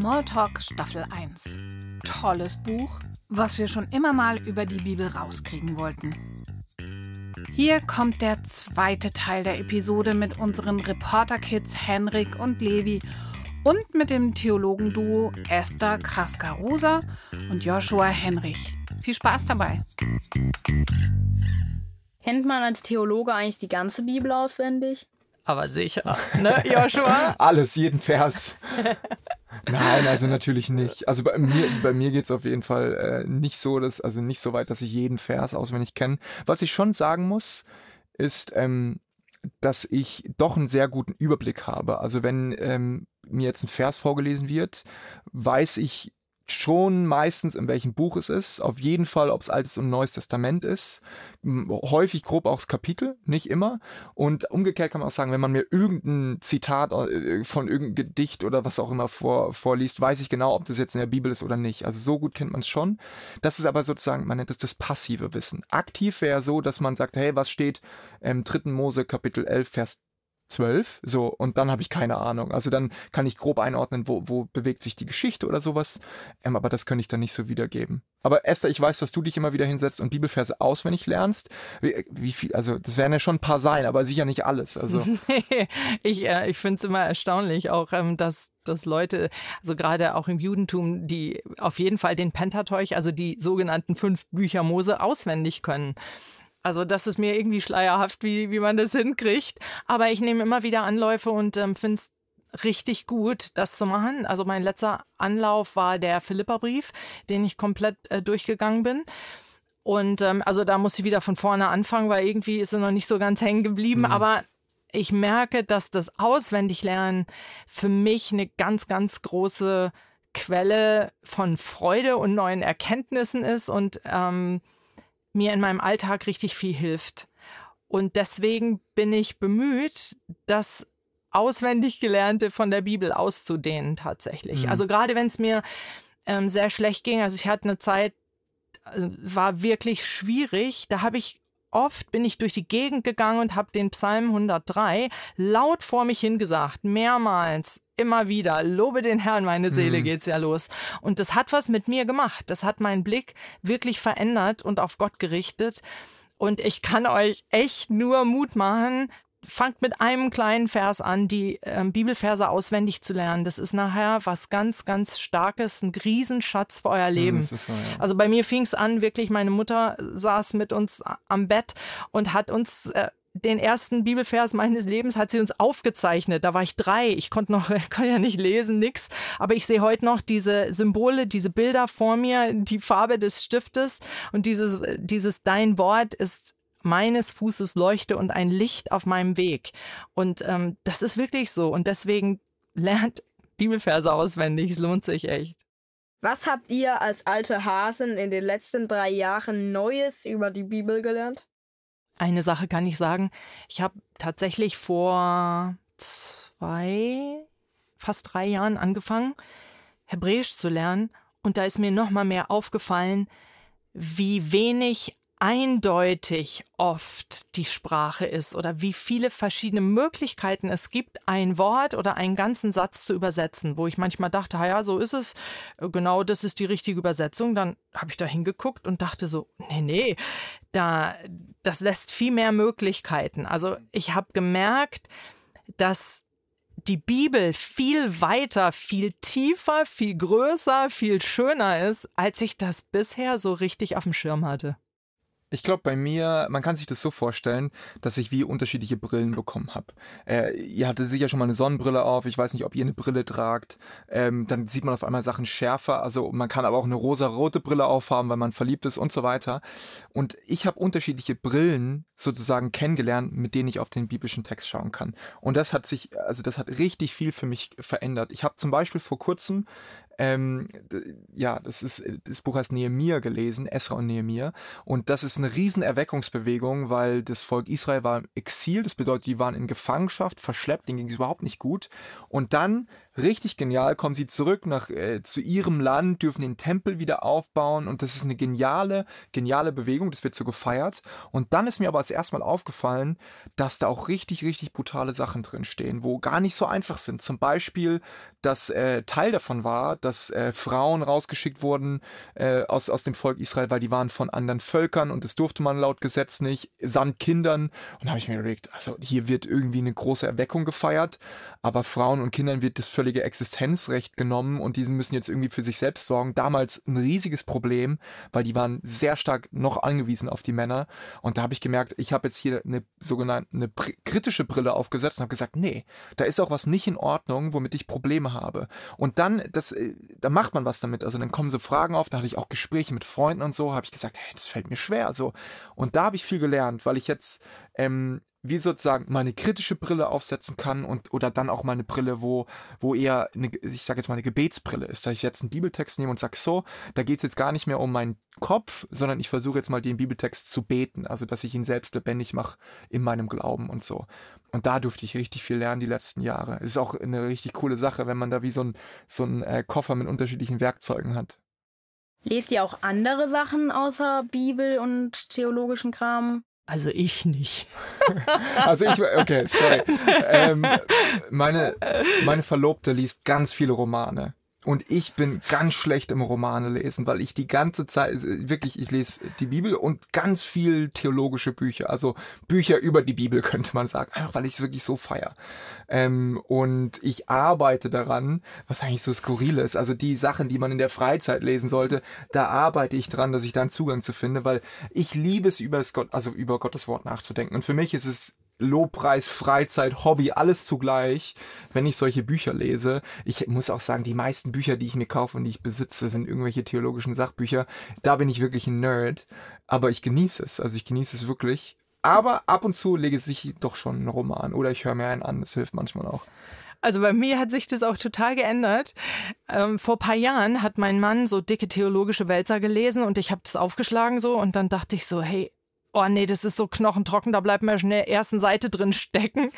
Smalltalk Staffel 1. Tolles Buch, was wir schon immer mal über die Bibel rauskriegen wollten. Hier kommt der zweite Teil der Episode mit unseren Reporter-Kids Henrik und Levi und mit dem Theologenduo Esther Kraska-Rosa und Joshua Henrich. Viel Spaß dabei! Kennt man als Theologe eigentlich die ganze Bibel auswendig? Aber sicher, ne, Joshua? Alles, jeden Vers. Nein, also natürlich nicht. Also bei mir, bei mir geht es auf jeden Fall äh, nicht so, dass, also nicht so weit, dass ich jeden Vers auswendig kenne. Was ich schon sagen muss, ist, ähm, dass ich doch einen sehr guten Überblick habe. Also wenn ähm, mir jetzt ein Vers vorgelesen wird, weiß ich schon meistens, in welchem Buch es ist. Auf jeden Fall, ob es Altes und Neues Testament ist. Häufig grob auch das Kapitel, nicht immer. Und umgekehrt kann man auch sagen, wenn man mir irgendein Zitat äh, von irgendeinem Gedicht oder was auch immer vor, vorliest, weiß ich genau, ob das jetzt in der Bibel ist oder nicht. Also so gut kennt man es schon. Das ist aber sozusagen, man nennt es das passive Wissen. Aktiv wäre so, dass man sagt, hey, was steht im 3. Mose Kapitel 11, Vers zwölf, so, und dann habe ich keine Ahnung. Also dann kann ich grob einordnen, wo, wo bewegt sich die Geschichte oder sowas, ähm, aber das könnte ich dann nicht so wiedergeben. Aber Esther, ich weiß, dass du dich immer wieder hinsetzt und Bibelverse auswendig lernst. Wie, wie viel, also das werden ja schon ein paar sein, aber sicher nicht alles. Also. ich äh, ich finde es immer erstaunlich, auch ähm, dass dass Leute, also gerade auch im Judentum, die auf jeden Fall den Pentateuch, also die sogenannten fünf Bücher Mose, auswendig können. Also das ist mir irgendwie schleierhaft, wie, wie man das hinkriegt. Aber ich nehme immer wieder Anläufe und ähm, finde es richtig gut, das zu machen. Also mein letzter Anlauf war der Philippa-Brief, den ich komplett äh, durchgegangen bin. Und ähm, also da muss ich wieder von vorne anfangen, weil irgendwie ist er noch nicht so ganz hängen geblieben. Mhm. Aber ich merke, dass das Auswendiglernen für mich eine ganz, ganz große Quelle von Freude und neuen Erkenntnissen ist und ähm, mir in meinem Alltag richtig viel hilft. Und deswegen bin ich bemüht, das auswendig Gelernte von der Bibel auszudehnen tatsächlich. Mhm. Also gerade wenn es mir ähm, sehr schlecht ging, also ich hatte eine Zeit, äh, war wirklich schwierig, da habe ich oft bin ich durch die Gegend gegangen und habe den Psalm 103 laut vor mich hingesagt, mehrmals, immer wieder. Lobe den Herrn, meine Seele mhm. geht's ja los. Und das hat was mit mir gemacht. Das hat meinen Blick wirklich verändert und auf Gott gerichtet. Und ich kann euch echt nur Mut machen, fangt mit einem kleinen Vers an, die ähm, Bibelverse auswendig zu lernen. Das ist nachher was ganz, ganz Starkes, ein Riesenschatz für euer Leben. So, ja. Also bei mir fing es an, wirklich, meine Mutter saß mit uns am Bett und hat uns äh, den ersten Bibelvers meines Lebens hat sie uns aufgezeichnet. Da war ich drei. Ich konnte noch, kann ja nicht lesen, nix. Aber ich sehe heute noch diese Symbole, diese Bilder vor mir, die Farbe des Stiftes und dieses, dieses Dein Wort ist meines Fußes Leuchte und ein Licht auf meinem Weg. Und ähm, das ist wirklich so. Und deswegen lernt Bibelverse auswendig. Es lohnt sich echt. Was habt ihr als alte Hasen in den letzten drei Jahren Neues über die Bibel gelernt? Eine Sache kann ich sagen. Ich habe tatsächlich vor zwei, fast drei Jahren angefangen, Hebräisch zu lernen. Und da ist mir noch mal mehr aufgefallen, wie wenig eindeutig oft die Sprache ist oder wie viele verschiedene Möglichkeiten es gibt, ein Wort oder einen ganzen Satz zu übersetzen, wo ich manchmal dachte, ja, so ist es, genau das ist die richtige Übersetzung. Dann habe ich da hingeguckt und dachte so, nee, nee, da, das lässt viel mehr Möglichkeiten. Also ich habe gemerkt, dass die Bibel viel weiter, viel tiefer, viel größer, viel schöner ist, als ich das bisher so richtig auf dem Schirm hatte. Ich glaube, bei mir, man kann sich das so vorstellen, dass ich wie unterschiedliche Brillen bekommen habe. Äh, ihr hattet sicher schon mal eine Sonnenbrille auf. Ich weiß nicht, ob ihr eine Brille tragt. Ähm, dann sieht man auf einmal Sachen schärfer. Also man kann aber auch eine rosa-rote Brille aufhaben, weil man verliebt ist und so weiter. Und ich habe unterschiedliche Brillen sozusagen kennengelernt, mit denen ich auf den biblischen Text schauen kann. Und das hat sich, also das hat richtig viel für mich verändert. Ich habe zum Beispiel vor kurzem ähm, ja, das ist, das Buch heißt Nehemiah gelesen, Esra und Nehemiah. Und das ist eine riesen Erweckungsbewegung, weil das Volk Israel war im Exil. Das bedeutet, die waren in Gefangenschaft, verschleppt, denen ging es überhaupt nicht gut. Und dann richtig genial, kommen sie zurück nach äh, zu ihrem Land, dürfen den Tempel wieder aufbauen und das ist eine geniale, geniale Bewegung, das wird so gefeiert. Und dann ist mir aber als erstmal aufgefallen, dass da auch richtig, richtig brutale Sachen drin stehen, wo gar nicht so einfach sind. Zum Beispiel, dass äh, Teil davon war, dass äh, Frauen rausgeschickt wurden äh, aus, aus dem Volk Israel, weil die waren von anderen Völkern und das durfte man laut Gesetz nicht, samt Kindern. Und da habe ich mir überlegt, also hier wird irgendwie eine große Erweckung gefeiert, aber Frauen und Kindern wird das völlige Existenzrecht genommen und die müssen jetzt irgendwie für sich selbst sorgen. Damals ein riesiges Problem, weil die waren sehr stark noch angewiesen auf die Männer. Und da habe ich gemerkt, ich habe jetzt hier eine sogenannte eine kritische Brille aufgesetzt und habe gesagt, nee, da ist auch was nicht in Ordnung, womit ich Probleme habe. Und dann, das, äh, da macht man was damit. Also dann kommen so Fragen auf, da hatte ich auch Gespräche mit Freunden und so, habe ich gesagt, hey, das fällt mir schwer. So. Und da habe ich viel gelernt, weil ich jetzt ähm, wie sozusagen meine kritische Brille aufsetzen kann und oder dann auch meine Brille, wo, wo eher, eine, ich sage jetzt mal eine Gebetsbrille ist, dass ich jetzt einen Bibeltext nehme und sage, so, da geht es jetzt gar nicht mehr um meinen Kopf, sondern ich versuche jetzt mal den Bibeltext zu beten, also dass ich ihn selbst lebendig mache in meinem Glauben und so. Und da durfte ich richtig viel lernen die letzten Jahre. Es ist auch eine richtig coole Sache, wenn man da wie so ein, so ein äh, Koffer mit unterschiedlichen Werkzeugen hat. Lest ihr auch andere Sachen außer Bibel und theologischen Kram? Also ich nicht. also ich, okay, sorry. Ähm, meine, meine Verlobte liest ganz viele Romane. Und ich bin ganz schlecht im Romane lesen, weil ich die ganze Zeit, wirklich, ich lese die Bibel und ganz viel theologische Bücher, also Bücher über die Bibel könnte man sagen, einfach weil ich es wirklich so feier. Ähm, und ich arbeite daran, was eigentlich so skurril ist, also die Sachen, die man in der Freizeit lesen sollte, da arbeite ich dran, dass ich da einen Zugang zu finde, weil ich liebe es, über das Gott, also über Gottes Wort nachzudenken. Und für mich ist es Lobpreis, Freizeit, Hobby, alles zugleich, wenn ich solche Bücher lese. Ich muss auch sagen, die meisten Bücher, die ich mir kaufe und die ich besitze, sind irgendwelche theologischen Sachbücher. Da bin ich wirklich ein Nerd, aber ich genieße es. Also ich genieße es wirklich. Aber ab und zu lege ich doch schon einen Roman oder ich höre mir einen an. Das hilft manchmal auch. Also bei mir hat sich das auch total geändert. Ähm, vor paar Jahren hat mein Mann so dicke theologische Wälzer gelesen und ich habe das aufgeschlagen so und dann dachte ich so, hey, oh nee, das ist so knochentrocken, da bleibt mir schon in der ersten Seite drin stecken.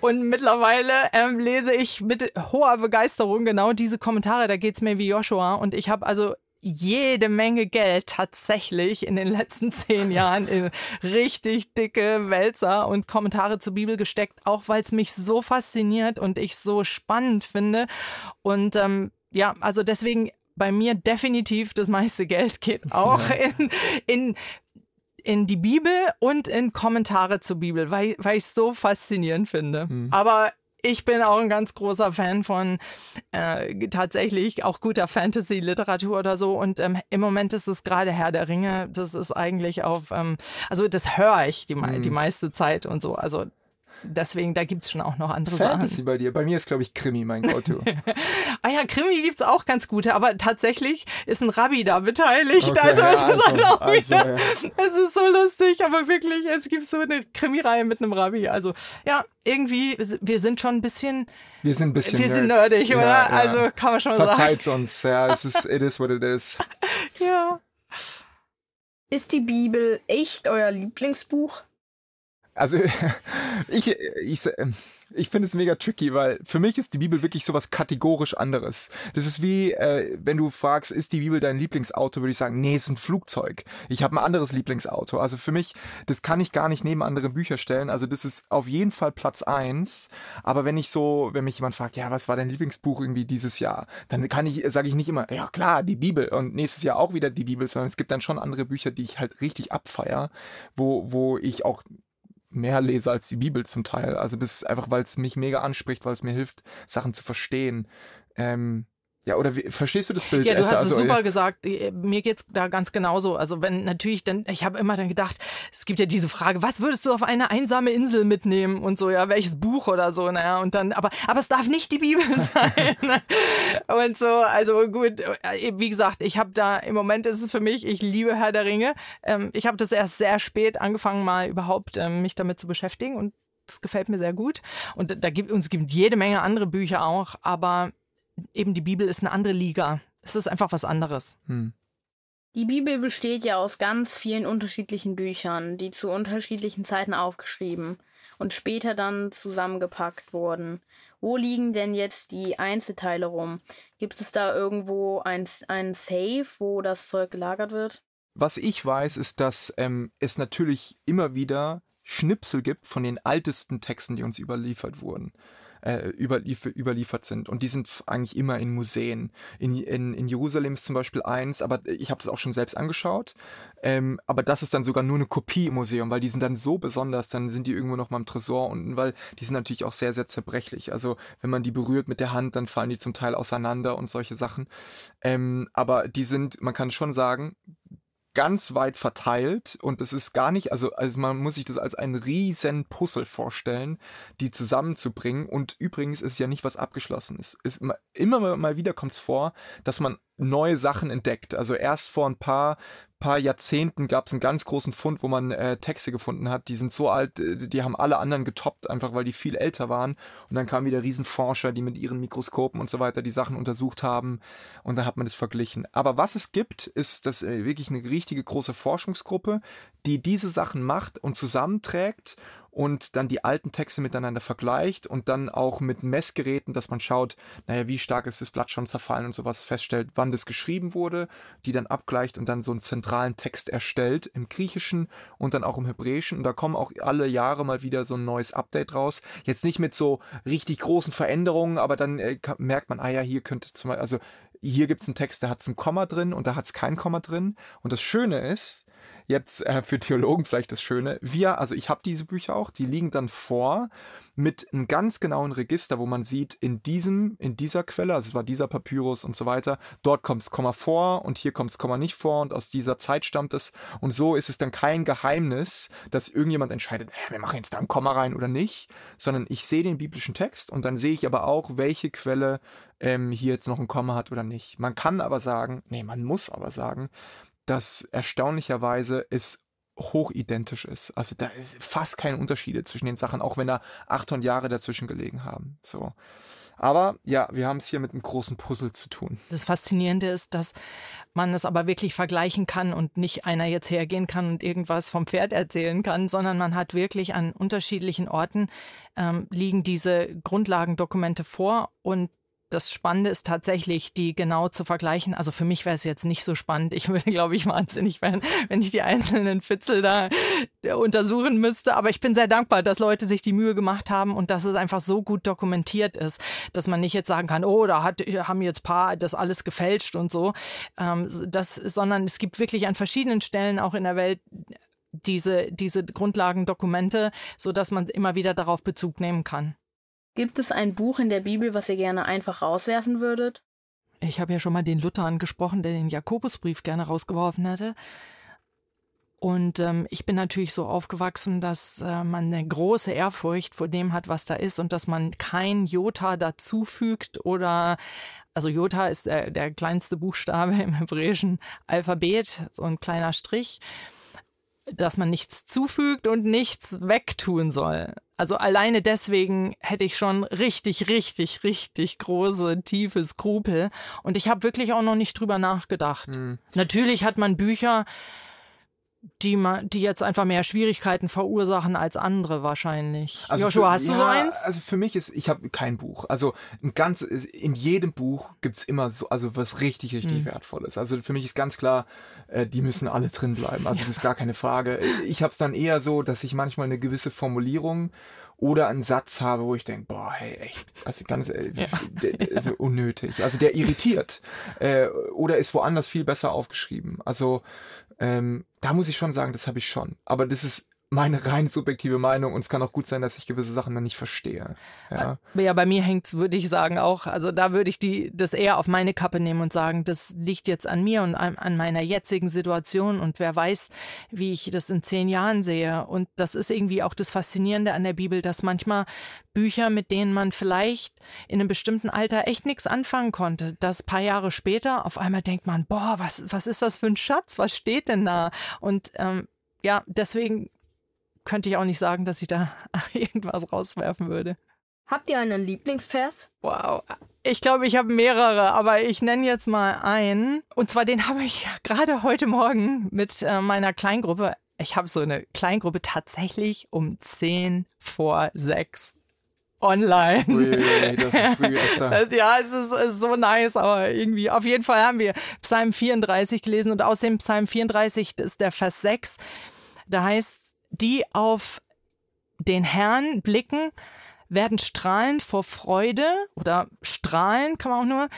Und mittlerweile ähm, lese ich mit hoher Begeisterung genau diese Kommentare, da geht's mir wie Joshua. Und ich habe also jede Menge Geld tatsächlich in den letzten zehn Jahren in richtig dicke Wälzer und Kommentare zur Bibel gesteckt, auch weil es mich so fasziniert und ich so spannend finde. Und ähm, ja, also deswegen bei mir definitiv das meiste Geld geht auch in, in in die Bibel und in Kommentare zur Bibel, weil, weil ich es so faszinierend finde. Mhm. Aber ich bin auch ein ganz großer Fan von äh, tatsächlich auch guter Fantasy-Literatur oder so. Und ähm, im Moment ist es gerade Herr der Ringe. Das ist eigentlich auf, ähm, also das höre ich die, mhm. die meiste Zeit und so. Also Deswegen, da gibt es schon auch noch andere Fantasy Sachen. Fantasy bei dir. Bei mir ist, glaube ich, Krimi mein Go-To. ah ja, Krimi gibt es auch ganz gute, aber tatsächlich ist ein Rabbi da beteiligt. Okay, also es ja, ist halt auch also, wieder, ja. es ist so lustig, aber wirklich, es gibt so eine Krimireihe mit einem Rabbi. Also ja, irgendwie, wir sind schon ein bisschen wir sind ein bisschen Wir sind nerdig, oder? Ja, also kann man schon Verzeiht's sagen. uns, ja, es ist, it is what it is. ja. Ist die Bibel echt euer Lieblingsbuch? Also ich, ich, ich finde es mega tricky, weil für mich ist die Bibel wirklich sowas kategorisch anderes. Das ist wie, äh, wenn du fragst, ist die Bibel dein Lieblingsauto, würde ich sagen, nee, es ist ein Flugzeug. Ich habe ein anderes Lieblingsauto. Also für mich, das kann ich gar nicht neben andere Bücher stellen. Also das ist auf jeden Fall Platz eins. Aber wenn ich so, wenn mich jemand fragt, ja, was war dein Lieblingsbuch irgendwie dieses Jahr, dann kann ich, sage ich nicht immer, ja klar, die Bibel und nächstes Jahr auch wieder die Bibel, sondern es gibt dann schon andere Bücher, die ich halt richtig abfeier, wo, wo ich auch mehr lese als die Bibel zum Teil. Also das ist einfach, weil es mich mega anspricht, weil es mir hilft, Sachen zu verstehen. Ähm, ja, oder wie, verstehst du das Bild? Ja, du hast also, es super gesagt. Äh, mir geht's da ganz genauso. Also wenn natürlich dann, ich habe immer dann gedacht, es gibt ja diese Frage, was würdest du auf eine einsame Insel mitnehmen und so, ja, welches Buch oder so, naja, und dann, aber, aber es darf nicht die Bibel sein. und so, also gut, äh, wie gesagt, ich habe da, im Moment ist es für mich, ich liebe Herr der Ringe. Ähm, ich habe das erst sehr spät angefangen, mal überhaupt ähm, mich damit zu beschäftigen und das gefällt mir sehr gut. Und da gibt uns gibt jede Menge andere Bücher auch, aber eben die Bibel ist eine andere Liga. Es ist einfach was anderes. Hm. Die Bibel besteht ja aus ganz vielen unterschiedlichen Büchern, die zu unterschiedlichen Zeiten aufgeschrieben und später dann zusammengepackt wurden. Wo liegen denn jetzt die Einzelteile rum? Gibt es da irgendwo ein, ein Safe, wo das Zeug gelagert wird? Was ich weiß, ist, dass ähm, es natürlich immer wieder Schnipsel gibt von den ältesten Texten, die uns überliefert wurden äh, überlief überliefert sind. Und die sind eigentlich immer in Museen. In, in, in Jerusalem ist zum Beispiel eins, aber ich habe das auch schon selbst angeschaut. Ähm, aber das ist dann sogar nur eine Kopie im Museum, weil die sind dann so besonders, dann sind die irgendwo noch mal im Tresor unten, weil die sind natürlich auch sehr, sehr zerbrechlich. Also wenn man die berührt mit der Hand, dann fallen die zum Teil auseinander und solche Sachen. Ähm, aber die sind, man kann schon sagen, ganz weit verteilt und es ist gar nicht, also, also man muss sich das als einen riesen Puzzle vorstellen, die zusammenzubringen und übrigens ist ja nicht was abgeschlossen. Es ist immer mal wieder kommt es vor, dass man neue Sachen entdeckt. Also erst vor ein paar paar Jahrzehnten gab es einen ganz großen Fund, wo man äh, Texte gefunden hat, die sind so alt, äh, die haben alle anderen getoppt, einfach weil die viel älter waren. Und dann kamen wieder Riesenforscher, die mit ihren Mikroskopen und so weiter die Sachen untersucht haben. Und dann hat man das verglichen. Aber was es gibt, ist das äh, wirklich eine richtige große Forschungsgruppe, die diese Sachen macht und zusammenträgt und dann die alten Texte miteinander vergleicht und dann auch mit Messgeräten, dass man schaut, naja, wie stark ist das Blatt schon zerfallen und sowas feststellt, wann das geschrieben wurde, die dann abgleicht und dann so einen zentralen Text erstellt im Griechischen und dann auch im Hebräischen. Und da kommen auch alle Jahre mal wieder so ein neues Update raus. Jetzt nicht mit so richtig großen Veränderungen, aber dann äh, merkt man, ah ja, hier könnte zum Beispiel, also hier gibt es einen Text, da hat es ein Komma drin und da hat es kein Komma drin. Und das Schöne ist, jetzt äh, für Theologen vielleicht das Schöne. Wir, also ich habe diese Bücher auch, die liegen dann vor mit einem ganz genauen Register, wo man sieht, in diesem, in dieser Quelle, also es war dieser Papyrus und so weiter, dort kommt es Komma vor und hier kommt es Komma nicht vor und aus dieser Zeit stammt es. Und so ist es dann kein Geheimnis, dass irgendjemand entscheidet, wir machen jetzt da ein Komma rein oder nicht, sondern ich sehe den biblischen Text und dann sehe ich aber auch, welche Quelle ähm, hier jetzt noch ein Komma hat oder nicht. Man kann aber sagen, nee, man muss aber sagen, dass erstaunlicherweise es hochidentisch ist. Also da ist fast keine Unterschiede zwischen den Sachen, auch wenn da 800 Jahre dazwischen gelegen haben. So. Aber ja, wir haben es hier mit einem großen Puzzle zu tun. Das Faszinierende ist, dass man es aber wirklich vergleichen kann und nicht einer jetzt hergehen kann und irgendwas vom Pferd erzählen kann, sondern man hat wirklich an unterschiedlichen Orten ähm, liegen diese Grundlagendokumente vor und das Spannende ist tatsächlich, die genau zu vergleichen. Also für mich wäre es jetzt nicht so spannend. Ich würde, glaube ich, wahnsinnig werden, wenn ich die einzelnen Fitzel da äh, untersuchen müsste. Aber ich bin sehr dankbar, dass Leute sich die Mühe gemacht haben und dass es einfach so gut dokumentiert ist, dass man nicht jetzt sagen kann, oh, da hat, haben jetzt paar das alles gefälscht und so. Ähm, das, sondern es gibt wirklich an verschiedenen Stellen auch in der Welt diese, diese Grundlagendokumente, so dass man immer wieder darauf Bezug nehmen kann. Gibt es ein Buch in der Bibel, was ihr gerne einfach rauswerfen würdet? Ich habe ja schon mal den Luther angesprochen, der den Jakobusbrief gerne rausgeworfen hätte. Und ähm, ich bin natürlich so aufgewachsen, dass äh, man eine große Ehrfurcht vor dem hat, was da ist und dass man kein Jota dazufügt oder also Jota ist der, der kleinste Buchstabe im hebräischen Alphabet, so ein kleiner Strich dass man nichts zufügt und nichts wegtun soll. Also alleine deswegen hätte ich schon richtig, richtig, richtig große, tiefe Skrupel. Und ich habe wirklich auch noch nicht drüber nachgedacht. Mhm. Natürlich hat man Bücher, die, man, die jetzt einfach mehr Schwierigkeiten verursachen als andere wahrscheinlich. Also Joshua, für, hast du ja, so eins? Also für mich ist, ich habe kein Buch. Also ein ganz, in jedem Buch gibt's immer so, also was richtig, richtig hm. wertvolles. Also für mich ist ganz klar, äh, die müssen alle drin bleiben. Also das ist gar keine Frage. Ich habe es dann eher so, dass ich manchmal eine gewisse Formulierung oder einen Satz habe, wo ich denke, boah, hey, echt, also ganz äh, ja. also unnötig. Also der irritiert. Äh, oder ist woanders viel besser aufgeschrieben. Also ähm, da muss ich schon sagen, das habe ich schon. Aber das ist meine rein subjektive Meinung und es kann auch gut sein, dass ich gewisse Sachen dann nicht verstehe. Ja, ja bei mir hängt's, würde ich sagen, auch, also da würde ich die, das eher auf meine Kappe nehmen und sagen, das liegt jetzt an mir und an, an meiner jetzigen Situation und wer weiß, wie ich das in zehn Jahren sehe. Und das ist irgendwie auch das Faszinierende an der Bibel, dass manchmal Bücher, mit denen man vielleicht in einem bestimmten Alter echt nichts anfangen konnte, dass paar Jahre später auf einmal denkt man, boah, was, was ist das für ein Schatz? Was steht denn da? Und ähm, ja, deswegen könnte ich auch nicht sagen, dass ich da irgendwas rauswerfen würde. Habt ihr einen Lieblingsvers? Wow. Ich glaube, ich habe mehrere, aber ich nenne jetzt mal einen. Und zwar den habe ich gerade heute Morgen mit äh, meiner Kleingruppe. Ich habe so eine Kleingruppe tatsächlich um 10 vor 6 online. Ui, das ist früh, Esther. ja, es ist, ist, so nice, aber irgendwie. Auf jeden Fall haben wir Psalm 34 gelesen und aus dem Psalm 34 ist der Vers 6. Da heißt, die auf den Herrn blicken, werden strahlend vor Freude oder strahlen kann man auch nur.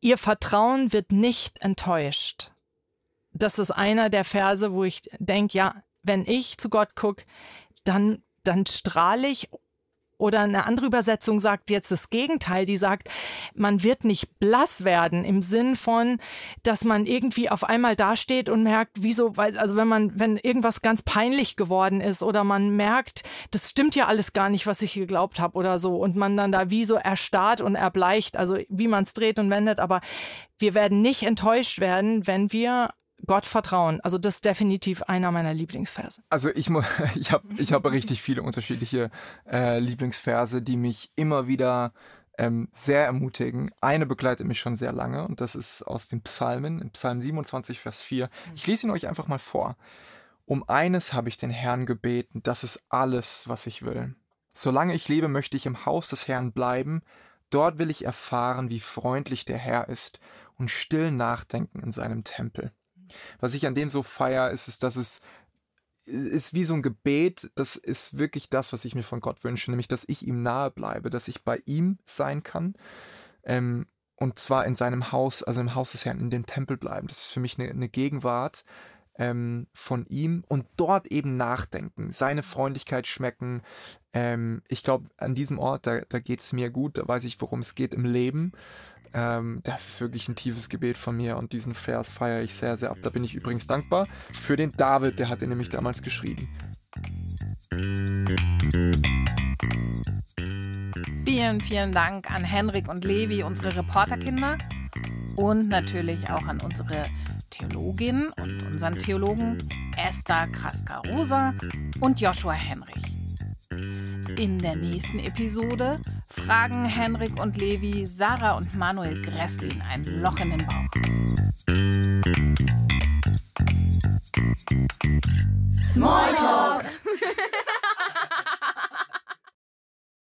Ihr Vertrauen wird nicht enttäuscht. Das ist einer der Verse, wo ich denke, ja, wenn ich zu Gott gucke, dann, dann strahle ich oder eine andere Übersetzung sagt jetzt das Gegenteil, die sagt, man wird nicht blass werden im Sinn von, dass man irgendwie auf einmal dasteht und merkt, wieso, also wenn man, wenn irgendwas ganz peinlich geworden ist oder man merkt, das stimmt ja alles gar nicht, was ich geglaubt habe oder so. Und man dann da wie so erstarrt und erbleicht, also wie man es dreht und wendet, aber wir werden nicht enttäuscht werden, wenn wir Gott vertrauen. Also das ist definitiv einer meiner Lieblingsverse. Also ich, ich habe ich hab richtig viele unterschiedliche äh, Lieblingsverse, die mich immer wieder ähm, sehr ermutigen. Eine begleitet mich schon sehr lange und das ist aus den Psalmen, in Psalm 27, Vers 4. Ich lese ihn euch einfach mal vor. Um eines habe ich den Herrn gebeten, das ist alles, was ich will. Solange ich lebe, möchte ich im Haus des Herrn bleiben. Dort will ich erfahren, wie freundlich der Herr ist und still nachdenken in seinem Tempel. Was ich an dem so feier, ist, ist, dass es ist wie so ein Gebet, das ist wirklich das, was ich mir von Gott wünsche, nämlich, dass ich ihm nahe bleibe, dass ich bei ihm sein kann. Ähm, und zwar in seinem Haus, also im Haus des Herrn, in dem Tempel bleiben. Das ist für mich eine, eine Gegenwart ähm, von ihm und dort eben nachdenken, seine Freundlichkeit schmecken. Ähm, ich glaube, an diesem Ort, da, da geht es mir gut, da weiß ich, worum es geht im Leben. Ähm, das ist wirklich ein tiefes Gebet von mir und diesen Vers feiere ich sehr, sehr ab. Da bin ich übrigens dankbar für den David, der hat ihn nämlich damals geschrieben. Vielen, vielen Dank an Henrik und Levi, unsere Reporterkinder. Und natürlich auch an unsere Theologin und unseren Theologen Esther Kraska-Rosa und Joshua Henrich. In der nächsten Episode fragen Henrik und Levi Sarah und Manuel Gresslin ein Loch in den Bauch. Small